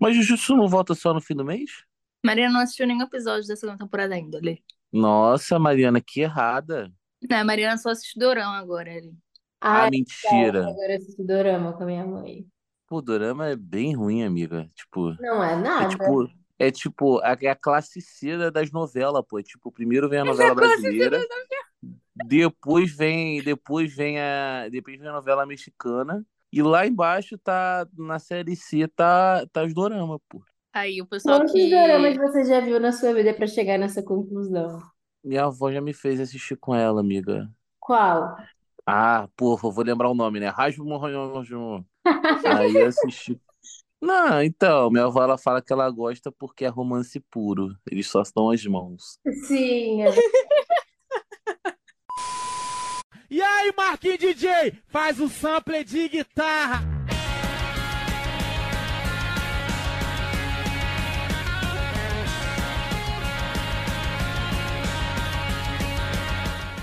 Mas Jujutsu não volta só no fim do mês? Mariana não assistiu nenhum episódio da segunda temporada ainda, Lê. Nossa, Mariana, que errada. Não, a Mariana só assiste Dorama agora, Lê. Ah, Ah, mentira. agora eu assisto dorama com a minha mãe. Pô, dorama é bem ruim, amiga. Tipo, Não é é nada. tipo, é tipo, a, é a classe C da- das novelas, pô. Tipo, primeiro vem a novela brasileira, depois vem, depois vem a, depois vem a novela mexicana, e lá embaixo tá, na série C, tá, tá os dorama, pô. Aí o pessoal Quantos que. doramas você já viu na sua vida pra chegar nessa conclusão? Minha avó já me fez assistir com ela, amiga. Qual? Ah, porra, vou lembrar o nome, né? Rasmo, Rasmo. Aí eu assisti. Não, então, minha avó ela fala que ela gosta porque é romance puro. Eles só dão as mãos. Sim, é E aí, Marquinhos DJ, faz o sample de guitarra.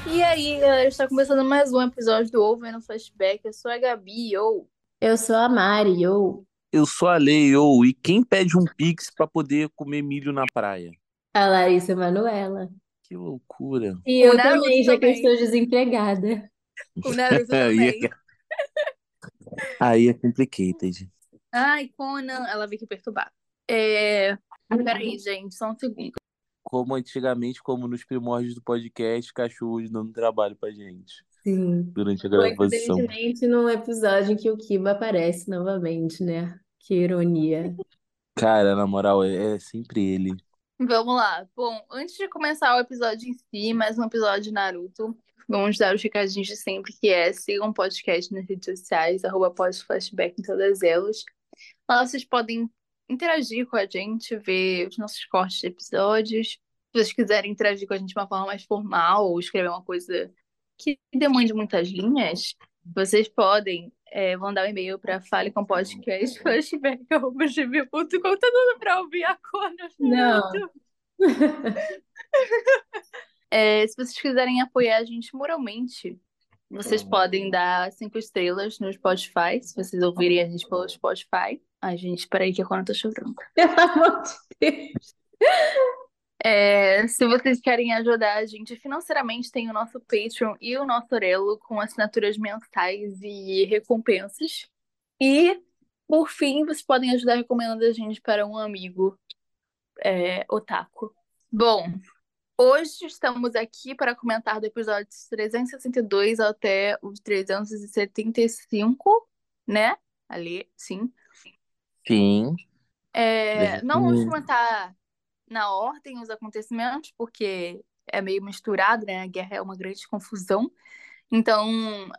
E aí, galera, está começando mais um episódio do Over no Flashback. Eu sou a Gabi, ou. Eu sou a Mari, eu. Eu sou a Leio, e quem pede um pix pra poder comer milho na praia? A Larissa Manoela. Que loucura. E eu também, já que eu estou desempregada. O Naruto Aí também. é, aí é complicated. Ai, Conan, ela veio aqui perturbar. É. Peraí, gente, só um segundo. Como antigamente, como nos primórdios do podcast, cachorros dando trabalho pra gente Sim. durante a gravação. coincidentemente num episódio em que o Kiba aparece novamente, né? Que ironia. Cara, na moral, é, é sempre ele. Vamos lá. Bom, antes de começar o episódio em si, mais um episódio de Naruto, vamos dar os recadinhos de sempre, que é sigam o podcast nas redes sociais, arroba podflashback em todas elas. Lá vocês podem interagir com a gente, ver os nossos cortes de episódios. Se vocês quiserem interagir com a gente de uma forma mais formal ou escrever uma coisa que demande muitas linhas, vocês podem é, mandar um e-mail para falecompodcastflashback.gmail.com Tá dando pra ouvir a Cona Não. É, se vocês quiserem apoiar a gente moralmente, vocês podem dar cinco estrelas no Spotify, se vocês ouvirem a gente pelo Spotify. Ai, gente, peraí que a Cona tá chorando. Pelo amor de Deus. É, se vocês querem ajudar a gente financeiramente, tem o nosso Patreon e o nosso Orelo com assinaturas mensais e recompensas. E, por fim, vocês podem ajudar recomendando a gente para um amigo é, otaku. Bom, hoje estamos aqui para comentar do episódio 362 até o 375, né? Ali, sim. Sim. É, não vamos comentar na ordem os acontecimentos, porque é meio misturado, né? A guerra é uma grande confusão. Então,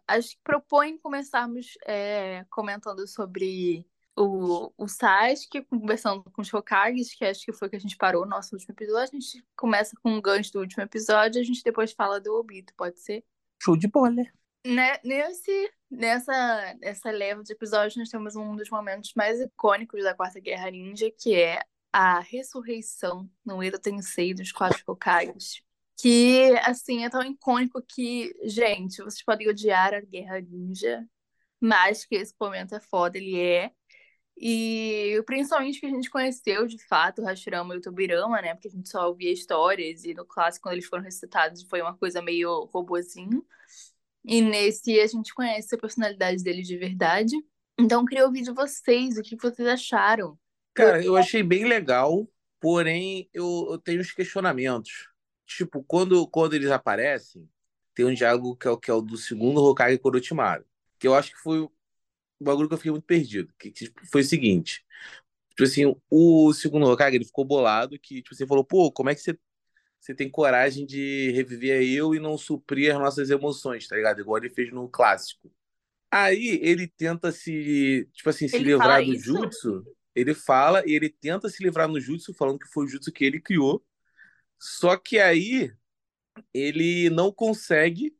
acho que propõe começarmos é, comentando sobre o, o Sasuke, conversando com os Hokages, que acho que foi que a gente parou no nosso último episódio. A gente começa com um gancho do último episódio, a gente depois fala do Obito, pode ser? Show de bola. Né, nesse, nessa, nessa leva de episódios, nós temos um dos momentos mais icônicos da Quarta Guerra Ninja, que é a ressurreição no Edo Tensei dos Quatro Hokages. Que, assim, é tão icônico que, gente, vocês podem odiar a Guerra Ninja, mas que esse momento é foda, ele é. E principalmente que a gente conheceu, de fato, o Hashirama e o Tobirama, né? Porque a gente só ouvia histórias, e no clássico, quando eles foram recitados, foi uma coisa meio robozinho. E nesse a gente conhece a personalidade dele de verdade. Então, queria ouvir de vocês o que vocês acharam. Cara, eu achei bem legal, porém eu, eu tenho uns questionamentos. Tipo, quando, quando eles aparecem, tem um diálogo que é, o- que é o do segundo Hokage com Orochimaru, que eu acho que foi o bagulho que eu fiquei muito perdido, que, que foi o seguinte, tipo assim, o segundo Hokage, ele ficou bolado, que tipo, você falou, pô, como é que você, você tem coragem de reviver eu e não suprir as nossas emoções, tá ligado? Igual ele fez no clássico. Aí ele tenta se, tipo assim, se Ele livrar do isso? jutsu. Ele fala e ele tenta se livrar no jutsu, falando que foi o jutsu que ele criou. Só que aí ele não consegue,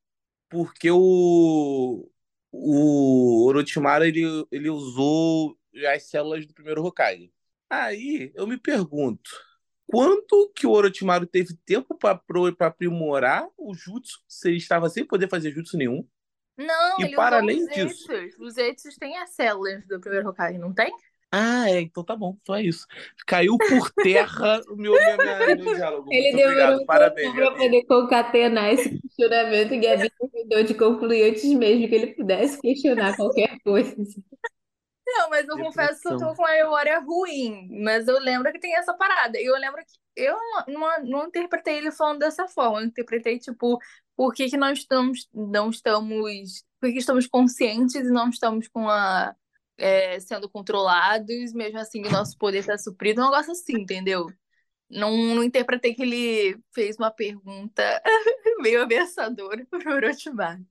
porque o, o Orochimaru ele, ele usou as células do primeiro Hokage. Aí eu me pergunto, quanto que o Orochimaru teve tempo para aprimorar o jutsu, se ele estava sem poder fazer jutsu nenhum? Não, E ele para além os disso-. Os Zetsus têm as células do primeiro Hokage, não tem? Ah, é, então tá bom, então é isso. Caiu por terra o meu, minha, minha- meu diálogo. Ele Muito demorou obrigado, um parabéns, para poder concatenar esse questionamento e Gabi terminou de concluir antes mesmo que ele pudesse questionar qualquer coisa. Não, mas eu confesso que eu tô Depressão. com uma memória ruim. Mas eu lembro que tem essa parada. E eu lembro que eu não, não, não interpretei ele falando dessa forma. Eu interpretei, tipo, por que que nós estamos, não estamos. Por que estamos conscientes e não estamos com a. é, sendo controlados, mesmo assim o nosso poder está suprido. Um negócio assim, entendeu? Não, não interpretei que ele fez uma pergunta meio ameaçadora pro Orochimaru.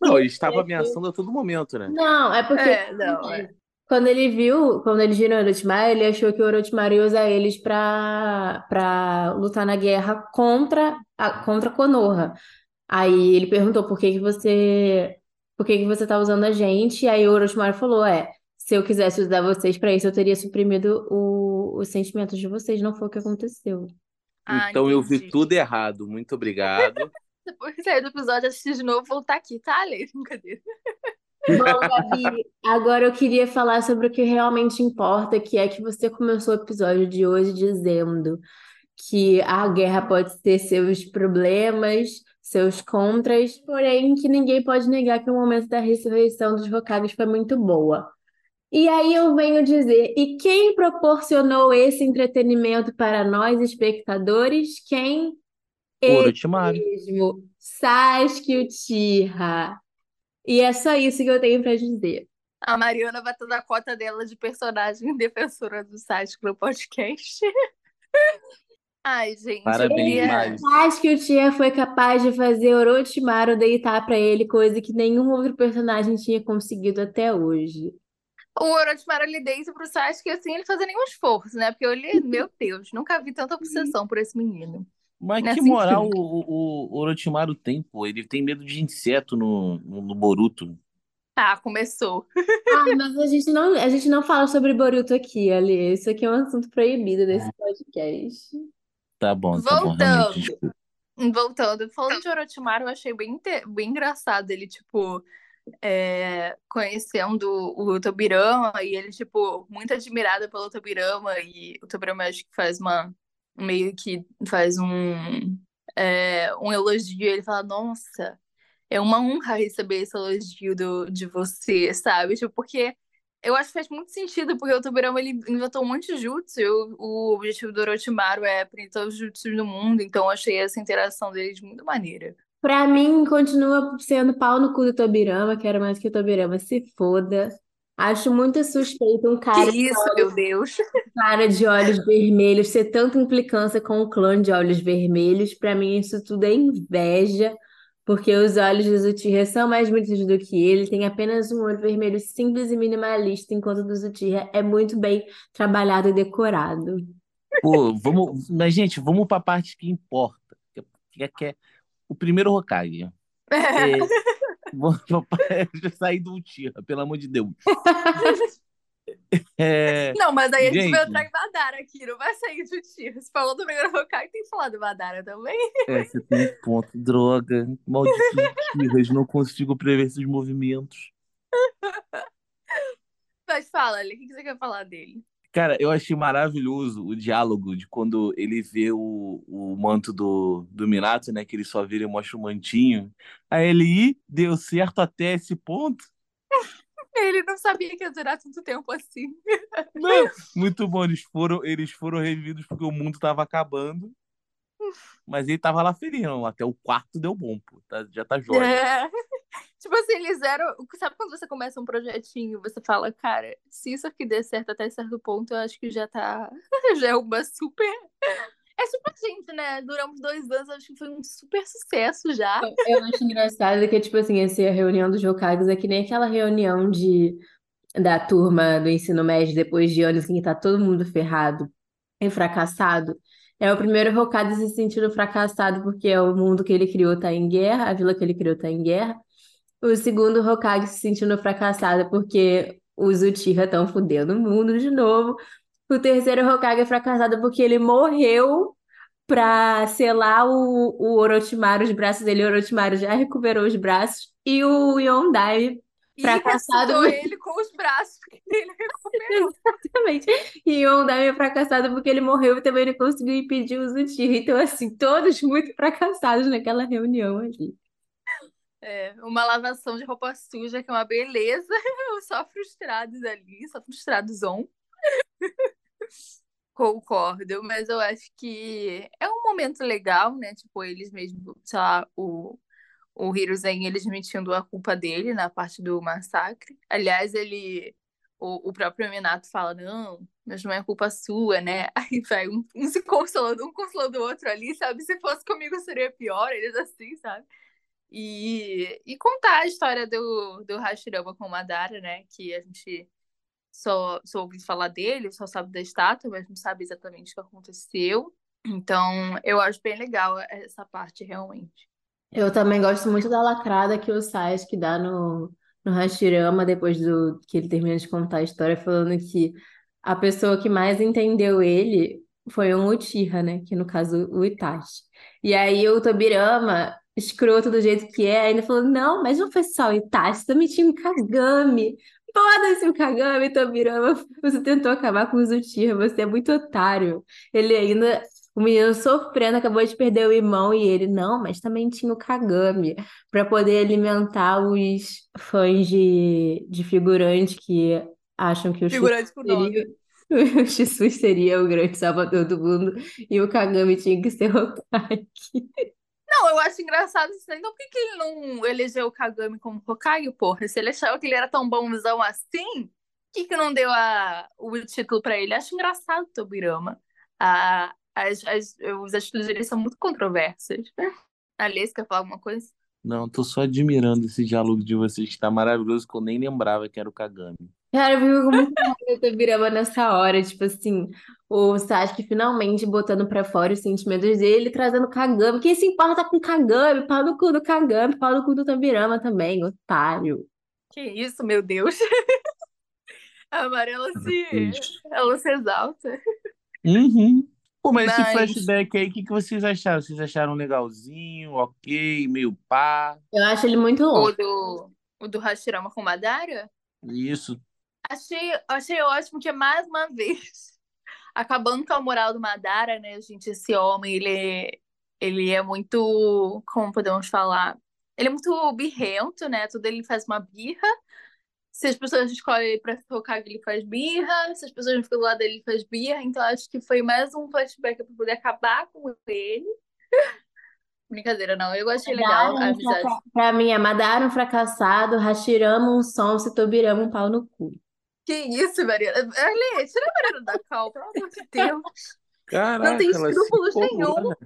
Não, ele estava ameaçando a todo momento, né? Não, é porque É, não, é. quando ele viu, quando ele viu o Orochimaru, ele achou que o Orochimaru ia usar eles pra, pra lutar na guerra contra a, contra Konoha. Aí ele perguntou por que que você, por que que você tá usando a gente? E aí o Orochimaru falou, é, se eu quisesse usar vocês pra isso, eu teria suprimido o, os sentimentos de vocês, não foi o que aconteceu. Ah, Então eu vi entendi. tudo errado. Muito obrigado. Depois que sair do episódio, assistir de novo, voltar aqui, tá, Lê? Brincadeira. Bom, Gabi, agora eu queria falar sobre o que realmente importa, que é que você começou o episódio de hoje dizendo que a guerra pode ter seus problemas, seus contras, porém que ninguém pode negar que o momento da ressurreição dos Hokages foi muito boa. E aí eu venho dizer, e quem proporcionou esse entretenimento para nós, espectadores? Quem? Ele Orochimaru. mesmo, Sasuke Uchiha. E é só isso que eu tenho para dizer. A Mariana vai ter a cota dela de personagem defensora do Sasuke no podcast. Ai, gente, eu Parabéns, queria... Mari. Sasuke Uchiha foi capaz de fazer Orochimaru deitar para ele, coisa que nenhum outro personagem tinha conseguido até hoje. O Orochimaru ele deita pro Sasuke assim, ele fazer nenhum esforço, né? Porque eu li, meu Deus, nunca vi tanta obsessão por esse menino. Mas que assim, moral enfim. o, o, o Orochimaru tem, pô? Ele tem medo de inseto no, no, no Boruto. Ah, começou. Ah, mas a gente não, a gente não fala sobre Boruto aqui, Ali. Isso aqui é um assunto proibido desse podcast. Tá bom, tá bom. Voltando. desculpa. Voltando, falando de Orochimaru, eu achei bem, bem engraçado ele, tipo, é, conhecendo o Tobirama e ele, tipo, muito admirado pelo Tobirama e o Tobirama acho que faz uma, meio que faz um, é, um elogio ele fala, nossa, é uma honra receber esse elogio do, de você, sabe? Tipo, porque eu acho que faz muito sentido, porque o Tobirama ele inventou um monte de jutsu, e o, objetivo do Orochimaru é aprender todos os jutsus do mundo, então eu achei essa interação deles muito maneira. Pra mim, continua sendo pau no cu do Tobirama. Quero mais que o Tobirama se foda. Acho muito suspeito um Que cara de isso, meu Deus. cara de olhos vermelhos ter tanta implicância com o clã de olhos vermelhos. Pra mim, isso tudo é inveja, porque os olhos de Uchiha são mais bonitos do que ele. Tem apenas um olho vermelho simples e minimalista, enquanto o do Uchiha é muito bem trabalhado e decorado. Pô, vamos. Mas, gente, vamos pra parte que importa. Que é, que é o primeiro Hokage. É, vamos saí do Uchiha, pelo amor de Deus. É, Não, mas aí a gente vai entrar em Madara aqui, não vai sair de tiro. Você falou do primeiro Hokage, tem que falar do Madara também. é, você tem um ponto. Droga. Malditos Uchihas, não consigo prever esses movimentos. Mas fala, Ali, o que você quer falar dele? Cara, eu achei maravilhoso o diálogo de quando ele vê o, o manto do, do Minato, né? Que ele só vira e mostra o mantinho. Aí ele, deu certo até esse ponto? Ele não sabia que ia durar tanto tempo assim. Não, muito bom. Eles foram, eles foram revividos porque o mundo tava acabando. Mas ele tava lá ferindo. Até o quarto deu bom, pô. Tá- já tá jóia. É. Tipo assim, eles eram. Sabe quando você começa um projetinho, você fala, cara, se isso aqui der certo até certo ponto, eu acho que já tá. Já é uma super. É super gente, né? Duramos dois anos, acho que foi um super sucesso já. Eu acho engraçado que, tipo assim, essa reunião dos Hokages é que nem aquela reunião de, da turma do ensino médio depois de anos em que tá todo mundo ferrado e fracassado. É o primeiro Hokage se sentindo fracassado porque é o mundo que ele criou tá em guerra, a vila que ele criou tá em guerra. O segundo Hokage se sentindo fracassado porque os Uchiha estão fudendo o mundo de novo. O terceiro Hokage é fracassado porque ele morreu pra selar o, o Orochimaru, os braços dele. O Orochimaru já recuperou os braços. E o Yondai E Fracassado. ressuscitou ele com os braços, porque ele recuperou. Exatamente. E o é fracassado porque ele morreu e também não conseguiu impedir o Zutir. Então, assim, todos muito fracassados naquela reunião ali. É, uma lavação de roupa suja, que é uma beleza. Só frustrados ali, só frustrados on. Concordo, mas eu acho que é um momento legal, né? Tipo, eles mesmo, sei lá, o, o Hiruzen, ele admitindo a culpa dele na parte do massacre. Aliás, ele, o, o próprio Minato fala, não, mas não é culpa sua, né? Aí vai um, um se consolando, um consolando o outro ali, sabe? Se fosse comigo seria pior, eles assim, sabe? E, e contar a história do, do Hashirama com o Madara, né? Que a gente só, só ouviu falar dele, só sabe da estátua, mas não sabe exatamente o que aconteceu. Então, eu acho bem legal essa parte, realmente. Eu também gosto muito da lacrada que o Sasuke dá no, no Hashirama depois do que ele termina de contar a história, falando que a pessoa que mais entendeu ele foi um Uchiha, né? Que no caso o Itachi. E aí o Tobirama, escroto do jeito que é, ainda falou: não, mas não foi só o Itachi, também tinha um Kagami. Foda-se o Kagami, Tobirama. Você tentou acabar com o Uchiha, você é muito otário. Ele ainda. O menino sofrendo, acabou de perder o irmão e ele, não, mas também tinha o Kagami, para poder alimentar os fãs de, de figurante que acham que o Figurante nome. seria, o Jesus seria o grande salvador do mundo e o Kagami tinha que ser o Hokage. Não, eu acho engraçado isso. Então, por que, que ele não elegeu o Kagami como Hokage, porra? Se ele achava que ele era tão bonzão assim, por que, que não deu a, o título pra ele? Acho engraçado o Tobirama. As, as, os atitudes dele são muito controversas. Aliás, quer falar alguma coisa? Não, tô só admirando esse diálogo de vocês, que tá maravilhoso, que eu nem lembrava que era o Kagami. Cara, eu fico com muita raiva do Tobirama nessa hora, tipo assim, o Sasuke finalmente botando pra fora os sentimentos dele, trazendo Kagami. Quem se importa com Kagami? Pau no cu do Kagami, pau no cu do Tobirama também, otário. Que isso, meu Deus. A Amarela se, ela se exalta. Uhum. Pô, mas esse Mas- flashback aí, o que, que vocês acharam? Vocês acharam legalzinho, ok, meio pá? Eu acho ele muito O longo. do, o do Hashirama com Madara? Isso. Achei, achei ótimo que, mais uma vez, acabando com a moral do Madara, né, gente? Esse homem, ele, ele é muito. Como podemos falar? Ele é muito birrento, né? Tudo ele faz uma birra. Se as pessoas escolhem pra Hokage, ele faz birra. Se as pessoas não ficam do lado dele, ele faz birra. Então, acho que foi mais um flashback pra poder acabar com ele. Brincadeira, não. Eu achei legal a Madara, um amizade. fraca- Pra mim, é Madara um fracassado, Hashirama um sonso e Tobirama um pau no cu. Que isso, Mariana? Ale, tira a Mariana da cal, pelo amor de Deus. Caraca, Não tem se escrúpulos nenhum. né?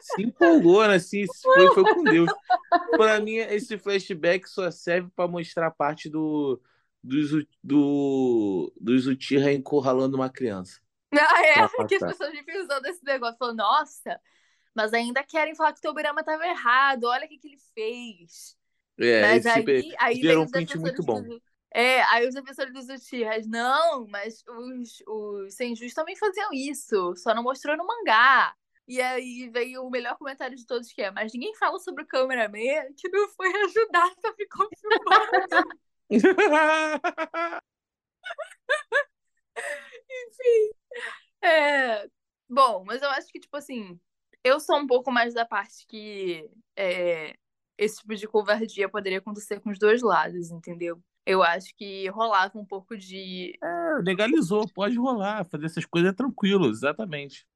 Se empolgou, né? Assim, foi, foi com Deus. Pra mim, esse flashback só serve pra mostrar a parte do, do, Zu- do, do Zutira encurralando uma criança. Ah, é, Pra que as pessoas vivem usando esse negócio, falando, nossa, mas ainda querem falar que o Tobirama estava errado, olha o que, que ele fez. É, mas esse aí, aí gerou vem um print muito bom. É, aí os defensores dos Uchihas, não, mas os, os Senjus também faziam isso, só não mostrou no mangá. E aí veio o melhor comentário de todos que é, mas ninguém fala sobre o cameraman que não foi ajudar, só ficou filmando. É, bom, mas eu acho que, tipo assim, eu sou um pouco mais da parte que é, esse tipo de covardia poderia acontecer com os dois lados, entendeu? Eu acho que rolava um pouco de. É, legalizou, pode rolar, fazer essas coisas é tranquilo, exatamente.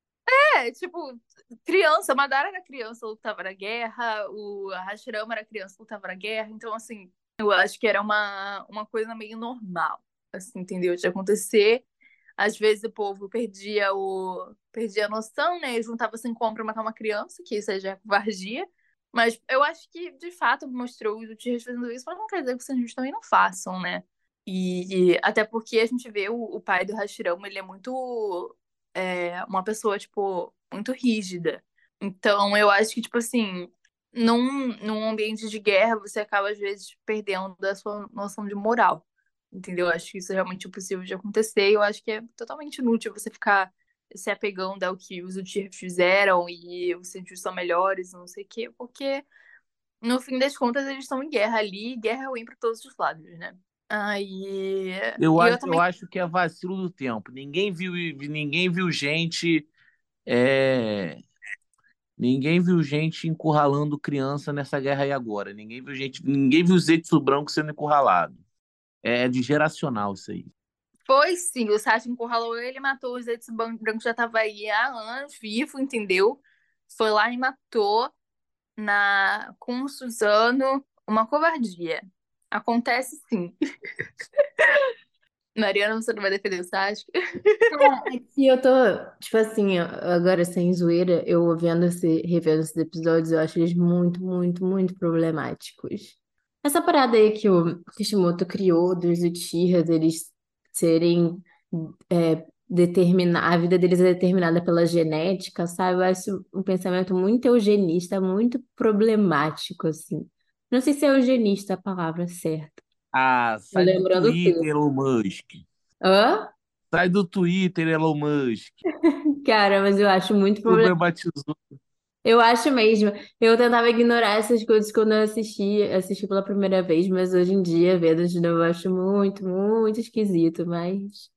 É, tipo, criança, Madara era criança, lutava na guerra, o Hashirama era criança, lutava na guerra, então, assim, eu acho que era uma, uma coisa meio normal, assim, entendeu? De acontecer. Às vezes o povo perdia o perdia a noção, né? E juntava sem compra matar uma criança, que isso aí já é covardia. Mas eu acho que, de fato, mostrou os Uchihas fazendo isso, mas não quer dizer que os Senjus também não façam, né? E, e até porque a gente vê o, o pai do Hashirama, ele é muito... É, uma pessoa, tipo, muito rígida. Então, eu acho que, tipo assim, num, num ambiente de guerra, você acaba, às vezes, perdendo a sua noção de moral. Entendeu? Eu acho que isso é realmente impossível de acontecer. E eu acho que é totalmente inútil você ficar se apegando ao que os Uchiha fizeram e os cientistas são melhores, não sei o quê, porque no fim das contas, eles estão em guerra ali, e guerra é ruim para todos os lados, né? Aí. Eu e eu acho, também. eu acho que é vacilo do tempo. Ninguém viu, ninguém viu gente, é, ninguém viu gente encurralando criança nessa guerra aí agora. Ninguém viu gente, ninguém viu Zetsu branco sendo encurralado. É de geracional isso aí. Foi sim, o Sasha encurralou ele, matou os Zetsu branco já tava aí há anos, vivo, entendeu? Foi lá e matou na com o Suzano, uma covardia. Acontece sim. Mariana, você não vai defender o Sasuke? É que eu tô, tipo assim, agora sem zoeira, eu vendo esse, revendo esses episódios, eu acho eles muito, muito, muito problemáticos. Essa parada aí que o Kishimoto criou dos Uchihas, eles serem é, determinar, a vida deles é determinada pela genética, sabe? Eu acho um pensamento muito eugenista, muito problemático, assim. Não sei se é eugenista a palavra certa. Ah, sai do lembrando Twitter, tudo. Elon Musk. Hã? Sai do Twitter, Elon Musk. Cara, mas eu acho muito problemático. Problematizou. Eu acho mesmo. Eu tentava ignorar essas coisas quando eu assisti, assisti pela primeira vez, mas hoje em dia, vendo de novo, eu acho muito, muito esquisito, mas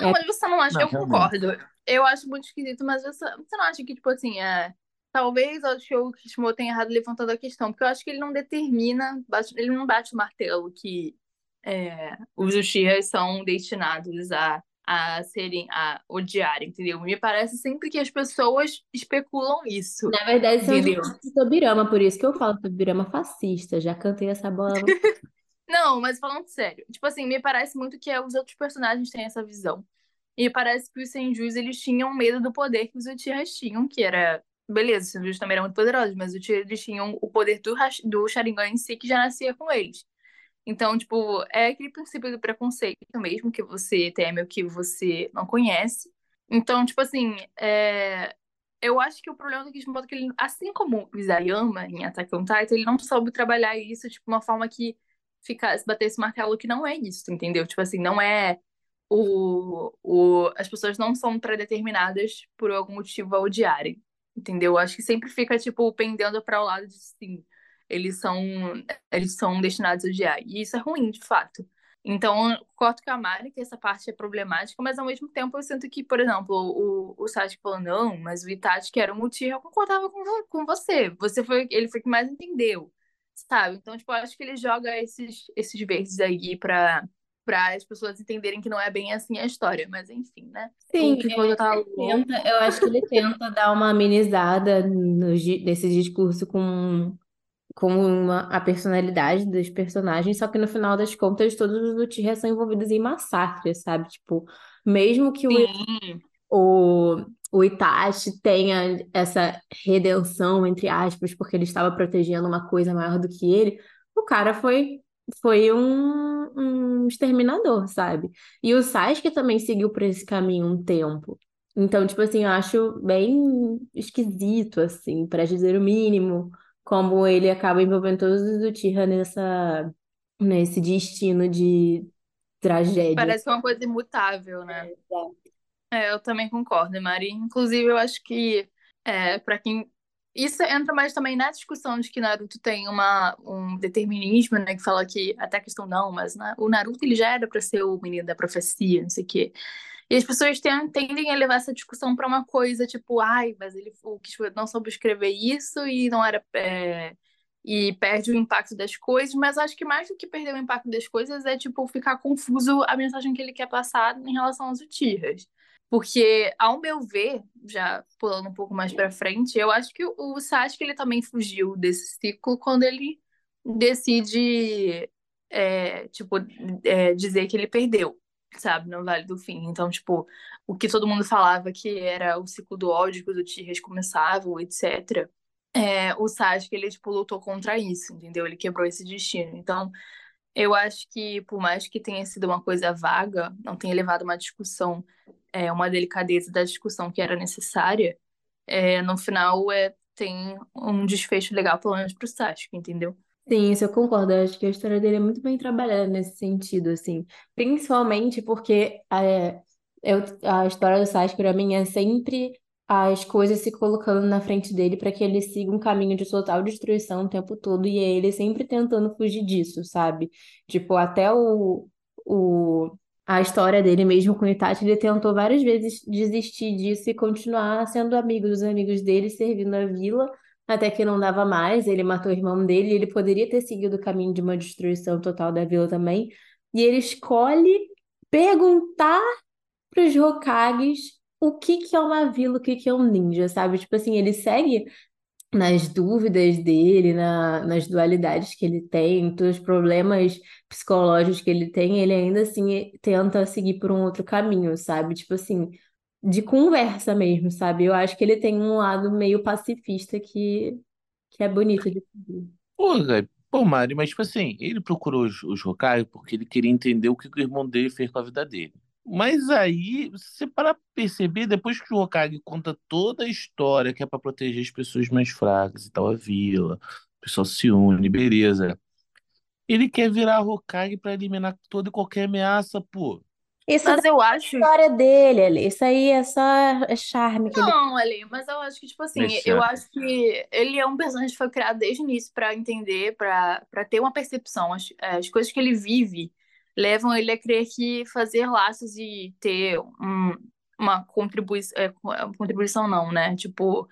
Não, é, mas você não acha? Não, Eu concordo. Eu acho muito esquisito, mas você, você não acha que, tipo assim, é. Talvez eu acho que o Kishimoto tenha errado levantando a questão, porque eu acho que ele não determina, bate- ele não bate o martelo que é, os Uchihas são destinados a, a serem, a odiarem, entendeu? Me parece sempre que as pessoas especulam isso, na verdade, são entendeu? de Tobirama, por isso que eu falo Tobirama fascista. Já cantei essa bola. Não, mas falando sério, tipo assim, me parece muito que os outros personagens têm essa visão. E parece que os Senjus, eles tinham medo do poder que os Uchihas tinham, que era... Beleza, os Senjus também eram muito poderosos, mas os Uchihas, eles tinham o poder do, do Sharingan em si, que já nascia com eles. Então, tipo, é aquele princípio do preconceito mesmo, que você teme o que você não conhece. Então, tipo assim, é... eu acho que o problema do Kishimoto é que ele, assim como o Isayama em Attack on Titan, ele não soube trabalhar isso, tipo, uma forma que ficasse, batesse esse martelo que não é isso, entendeu? Tipo assim, não é o, o, as pessoas não são predeterminadas por algum motivo a odiarem, entendeu? Eu acho que sempre fica, tipo, pendendo para o lado de sim, eles são, eles são destinados a odiar. E isso é ruim, de fato. Então, eu concordo com a Mari que essa parte é problemática, mas ao mesmo tempo eu sinto que, por exemplo, o, o Sasuke falou, não, mas o Itachi, que era o Uchiha, eu concordava com, com você. Você foi, ele foi que mais entendeu, sabe? Então, tipo, eu acho que ele joga esses, esses verdes aí pra, pra as pessoas entenderem que não é bem assim a história. Mas, enfim, né? Sim, Kishimoto tá ele louco. tenta, eu acho que ele tenta dar uma amenizada no, nesse discurso com, com uma, a personalidade dos personagens, só que no final das contas todos os Uchiha são envolvidos em massacres, sabe? Tipo, mesmo que o, Sim, o, o Itachi tenha essa redenção, entre aspas, porque ele estava protegendo uma coisa maior do que ele, o cara foi, foi um, um exterminador, sabe? E o Sasuke também seguiu por esse caminho um tempo. Então, tipo assim, eu acho bem esquisito, assim, para dizer o mínimo, como ele acaba envolvendo todos os Uchiha nessa, nesse destino de tragédia. parece que é uma coisa imutável, né? É, eu também concordo, Mari. Inclusive, eu acho que é, para quem. Isso entra mais também na discussão de que Naruto tem uma, um determinismo, né? Que fala que até a questão não, mas né, o Naruto ele já era para ser o menino da profecia, não sei o quê. E as pessoas ten- tendem a levar essa discussão para uma coisa tipo, ai, mas ele o Kishimoto não soube escrever isso e não era. é, e perde o impacto das coisas, mas acho que mais do que perder o impacto das coisas é, tipo, ficar confuso a mensagem que ele quer passar em relação aos Uchihas. Porque, ao meu ver, já pulando um pouco mais pra frente, eu acho que o o Sasuke ele também fugiu desse ciclo quando ele decide, é, tipo, é, dizer que ele perdeu, sabe, no Vale do Fim. Então, tipo, o que todo mundo falava que era o ciclo do ódio que os Uchihas começavam, etc. É, o Sasuke, ele, tipo, lutou contra isso, entendeu? Ele quebrou esse destino. Então, eu acho que, por mais que tenha sido uma coisa vaga, não tenha levado uma discussão, é, uma delicadeza da discussão que era necessária, é, no final é, tem um desfecho legal, pelo menos pro Sasuke, entendeu? Sim, isso eu concordo. Eu acho que a história dele é muito bem trabalhada nesse sentido, assim. Principalmente porque é, eu, a história do Sasuke, pra mim, é sempre as coisas se colocando na frente dele para que ele siga um caminho de total destruição o tempo todo e é ele sempre tentando fugir disso, sabe? Tipo, até o, o a história dele mesmo com o Itachi, ele tentou várias vezes desistir disso e continuar sendo amigo dos amigos dele, servindo a vila, até que não dava mais, ele matou o irmão dele, ele poderia ter seguido o caminho de uma destruição total da vila também, e ele escolhe perguntar para os Hokages o que que é uma vila, o que que é um ninja, sabe? Tipo assim, ele segue nas dúvidas dele, na, nas dualidades que ele tem, os problemas psicológicos que ele tem, ele ainda assim tenta seguir por um outro caminho, sabe? Tipo assim, de conversa mesmo, sabe? Eu acho que ele tem um lado meio pacifista que, que é bonito de ver. Pô, Mari, mas tipo assim, ele procurou os, os Hokage porque ele queria entender o que o irmão dele fez com a vida dele. Mas aí, você para perceber, depois que o Hokage conta toda a história que é para proteger as pessoas mais fracas e tal, a vila, o pessoal se une, beleza. Ele quer virar Hokage para eliminar toda e qualquer ameaça, pô. Isso Mas eu é a acho. história dele, Ali. Isso aí é só é charme que ele Não, Ali, mas eu acho que, tipo assim, Deixa. eu acho que ele é um personagem que foi criado desde o início pra entender, pra para ter uma percepção. As, as coisas que ele vive levam ele a crer que fazer laços e ter um, uma contribuição, é, contribuição não, né? Tipo,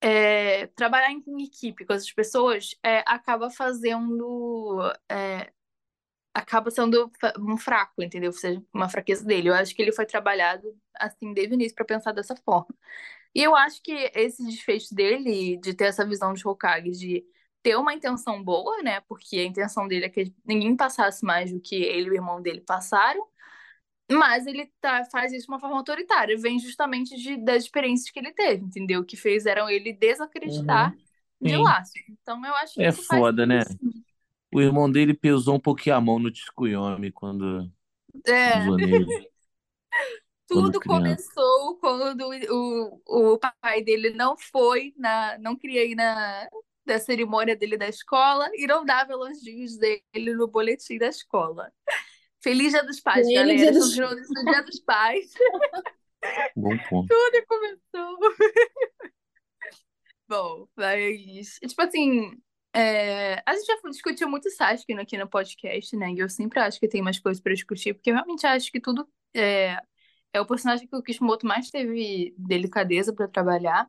é, trabalhar em equipe com essas pessoas é, acaba fazendo. é, acaba sendo um fraco, entendeu? Ou seja, uma fraqueza dele. Eu acho que ele foi trabalhado assim desde o início pra pensar dessa forma. E eu acho que esse desfecho dele, de ter essa visão de Hokage, de ter uma intenção boa, né? Porque a intenção dele é que ninguém passasse mais do que ele e o irmão dele passaram. Mas ele tá, faz isso de uma forma autoritária. Vem justamente de, das experiências que ele teve, entendeu? Que fizeram ele desacreditar de Sim. laço. Então eu acho que É foda, né? O irmão dele pesou um pouquinho a mão no Tsukuyomi quando É. usou nele, quando Tudo criança. começou quando o, o pai dele não foi na, não queria ir na da cerimônia dele da escola e não dava elogios dele no boletim da escola. Feliz Dia dos Pais, Feliz galera. Dia Estamos dos- no Dia dos Pais. Bom ponto. Tudo começou. Bom, mas tipo assim, é, a gente já discutiu muito Sasuke aqui no podcast, né? E eu sempre acho que tem mais coisas pra discutir, porque eu realmente acho que tudo é, é o personagem que o Kishimoto mais teve delicadeza pra trabalhar.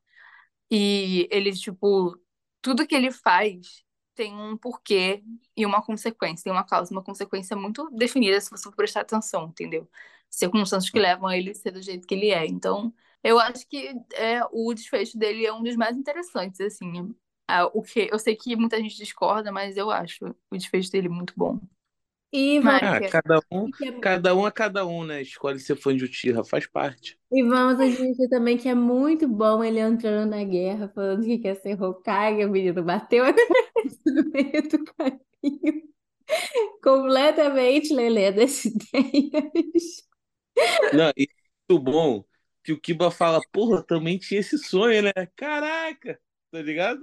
E ele, tipo, tudo que ele faz tem um porquê e uma consequência, tem uma causa, uma consequência muito definida se você for prestar atenção, entendeu? Circunstâncias que levam a ele a ser do jeito que ele é. Então, eu acho que é, o desfecho dele é um dos mais interessantes, assim. Ah, o que, eu sei que muita gente discorda, mas eu acho o desfecho dele muito bom. E vamos, Ah, quer- cada um, cada um é cada um, né? Escolhe ser fã de Uchiha, faz parte. e vamos admitir também que é muito bom ele entrando na guerra, falando que quer ser Hokage, o menino bateu a cabeça no meio do caminho. Completamente lelé das ideias. Não, e muito bom que o Kiba fala, porra, também tinha esse sonho, né? Caraca, tá ligado?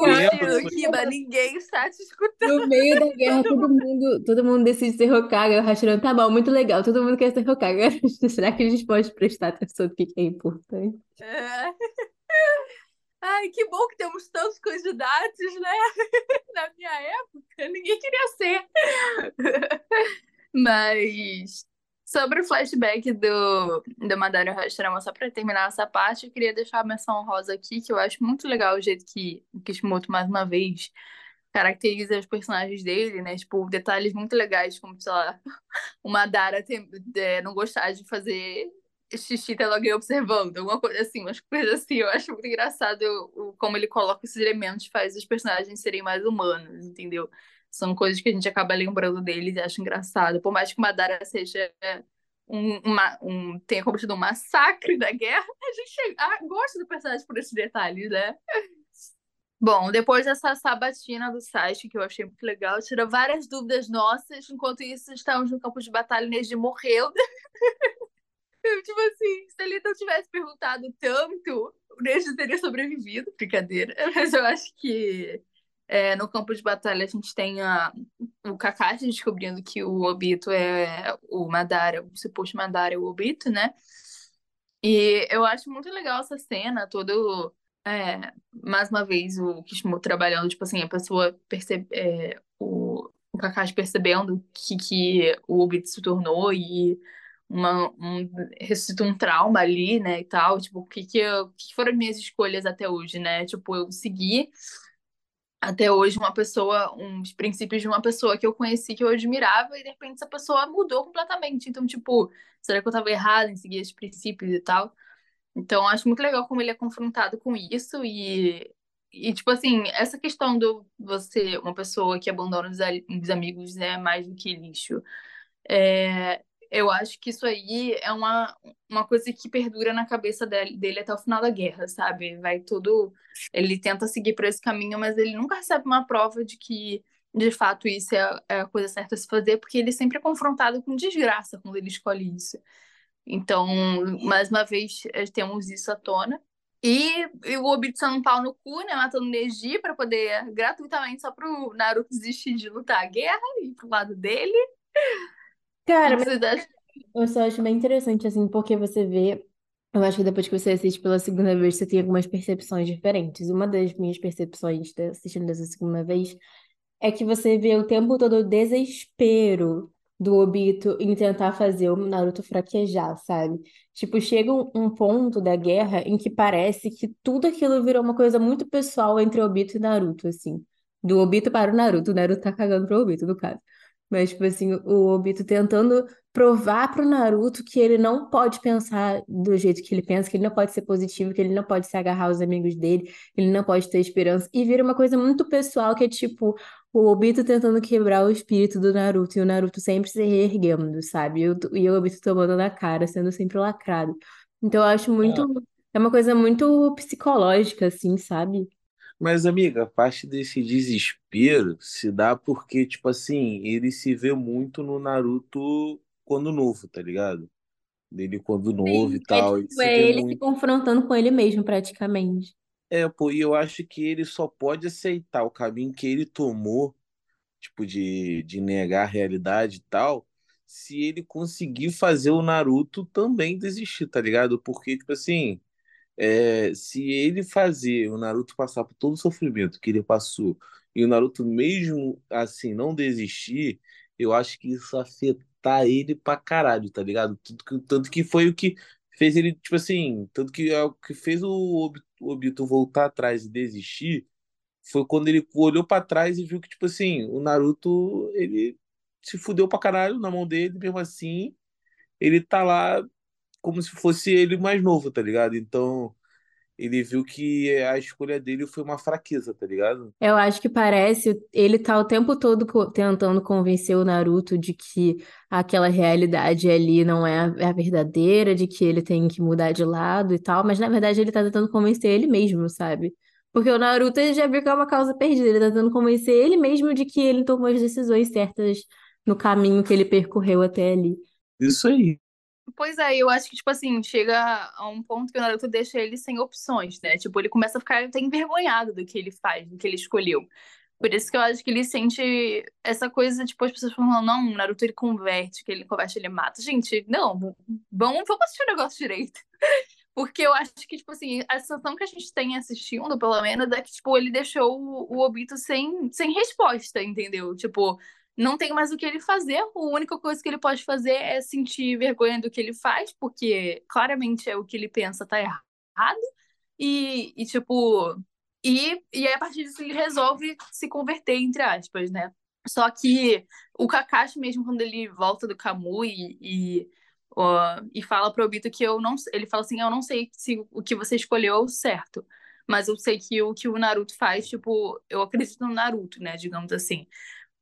Lembra sonho. Kiba, ninguém está te escutando. No meio da guerra, todo mundo, todo mundo decide ser Hokage. O Hashirama, tá bom, muito legal, todo mundo quer ser Hokage. Será que a gente pode prestar atenção no que que é importante? É. Ai, que bom que temos tantos candidatos, né? Na minha época, ninguém queria ser. Mas sobre o flashback do, do Madara Hashirama, só para terminar essa parte, eu queria deixar a menção rosa aqui, que eu acho muito legal o jeito que o Kishimoto, mais uma vez, caracteriza os personagens dele, né? Tipo, detalhes muito legais, como, sei lá, o Madara tem, é, não gostar de fazer xixi tendo alguém observando, alguma coisa assim, umas coisas assim. Eu acho muito engraçado o, o- como ele coloca esses elementos, faz os personagens serem mais humanos, entendeu? São coisas que a gente acaba lembrando deles e acha engraçado. Por mais que Madara seja um, uma, um, tenha cometido um massacre da guerra, a gente gosta do personagem por esses detalhes, né? Bom, depois dessa sabatina do Sasuke, que eu achei muito legal, tira várias dúvidas nossas. Enquanto isso, estamos no campo de batalha e Neji morreu. Eu, tipo assim, se ele não tivesse perguntado tanto, o Neji teria sobrevivido. Brincadeira. Mas eu acho que é, no campo de batalha a gente tem a, o Kakashi descobrindo que o Obito é o Madara, o suposto Madara é o Obito, né? E eu acho muito legal essa cena, todo. É, mais uma vez, o Kishimoto trabalhando, tipo assim, a pessoa percebe. É, o, o Kakashi percebendo que, que o Obito se tornou e uma, um, um trauma ali, né, e tal, tipo, o que que, que foram as minhas escolhas até hoje, né, tipo, eu segui até hoje uma pessoa, uns princípios de uma pessoa que eu conheci, que eu admirava, e de repente essa pessoa mudou completamente, então, tipo, será que eu tava errada em seguir esses princípios e tal? Então, acho muito legal como ele é confrontado com isso e, e tipo assim, essa questão do você, uma pessoa que abandona os, os amigos, é mais do que lixo. É, eu acho que isso aí é uma, uma coisa que perdura na cabeça dele, dele até o final da guerra, sabe? Vai tudo. Ele tenta seguir por esse caminho, mas ele nunca recebe uma prova de que, de fato, isso é, é a coisa certa a se fazer, porque ele sempre é confrontado com desgraça quando ele escolhe isso. Então, mais uma vez, eh, temos isso à tona. E, e o sendo um pau no cu, né? Matando Neji para poder, gratuitamente, só pro Naruto desistir de lutar a guerra e pro lado dele. Cara, mas eu só acho bem interessante, assim, porque você vê. Eu acho que depois que você assiste pela segunda vez, você tem algumas percepções diferentes. Uma das minhas percepções de- assistindo dessa segunda vez é que você vê o tempo todo o desespero do Obito em tentar fazer o Naruto fraquejar, sabe? Tipo, chega um, um ponto da guerra em que parece que tudo aquilo virou uma coisa muito pessoal entre Obito e Naruto, assim. Do Obito para o Naruto. O Naruto tá cagando pro Obito, no caso. Mas, tipo assim, o Obito tentando provar pro Naruto que ele não pode pensar do jeito que ele pensa, que ele não pode ser positivo, que ele não pode se agarrar aos amigos dele, que ele não pode ter esperança. E vira uma coisa muito pessoal, que é tipo o Obito tentando quebrar o espírito do Naruto e o Naruto sempre se reerguendo, sabe? E o, e o Obito tomando na cara, sendo sempre lacrado. Então eu acho muito. É. É uma coisa muito psicológica, assim, sabe? Mas, amiga, parte desse desespero se dá porque, tipo assim, ele se vê muito no Naruto quando novo, tá ligado? Dele quando novo e Sim, é tal. Ele tipo, se é vê ele se muito. confrontando com ele mesmo, praticamente. É, pô, e eu acho que ele só pode aceitar o caminho que ele tomou, tipo, de, de negar a realidade e tal, se ele conseguir fazer o Naruto também desistir, tá ligado? Porque, tipo assim. É, se ele fazer o Naruto passar por todo o sofrimento que ele passou e o Naruto mesmo assim não desistir, eu acho que isso afetar ele pra caralho, tá ligado? Tanto que, tanto que foi o que fez ele, tipo assim, tanto que é o que fez o Ob- o Obito voltar atrás e desistir foi quando ele olhou pra trás e viu que, tipo assim, o Naruto, ele se fudeu pra caralho na mão dele, mesmo assim, ele tá lá como se fosse ele mais novo, tá ligado? Então, ele viu que a escolha dele foi uma fraqueza, tá ligado? Eu acho que parece, ele tá o tempo todo co- tentando convencer o Naruto de que aquela realidade ali não é a, é a verdadeira, de que ele tem que mudar de lado e tal, mas na verdade ele tá tentando convencer ele mesmo, sabe? Porque o Naruto já viu que é uma causa perdida, ele tá tentando convencer ele mesmo de que ele tomou as decisões certas no caminho que ele percorreu até ali. Isso aí. Pois é, eu acho que, tipo assim, chega a um ponto que o Naruto deixa ele sem opções, né? Tipo, ele começa a ficar até envergonhado do que ele faz, do que ele escolheu. Por isso que eu acho que ele sente essa coisa, tipo, as pessoas falando, não, o Naruto ele converte, que ele converte, ele mata. Gente, não, vamos, vamos assistir o negócio direito. Porque eu acho que, tipo assim, a sensação que a gente tem assistindo, pelo menos, é que, tipo, ele deixou o, o Obito sem, sem resposta, entendeu? Tipo, não tem mais o que ele fazer. A única coisa que ele pode fazer é sentir vergonha do que ele faz, porque claramente é o que ele pensa tá errado. E, e tipo, e, e aí a partir disso ele resolve se converter, entre aspas, né? Só que o Kakashi mesmo, quando ele volta do Kamui e, ó, e fala pro Obito que eu não... Ele fala assim, eu não sei se o que você escolheu é o certo. Mas eu sei que o que o Naruto faz, tipo, eu acredito no Naruto, né? Digamos assim.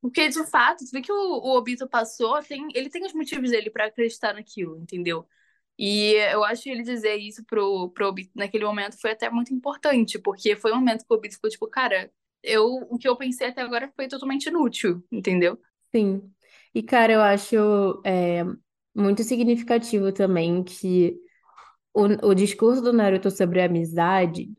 Porque, de fato, vê que o, o Obito passou, tem, ele tem os motivos dele pra acreditar naquilo, entendeu? E eu acho que ele dizer isso pro, pro Obito naquele momento foi até muito importante, porque foi um momento que o Obito ficou tipo, cara, eu, o que eu pensei até agora foi totalmente inútil, entendeu? Sim. E, cara, eu acho é, muito significativo também que o, o discurso do Naruto sobre a amizade,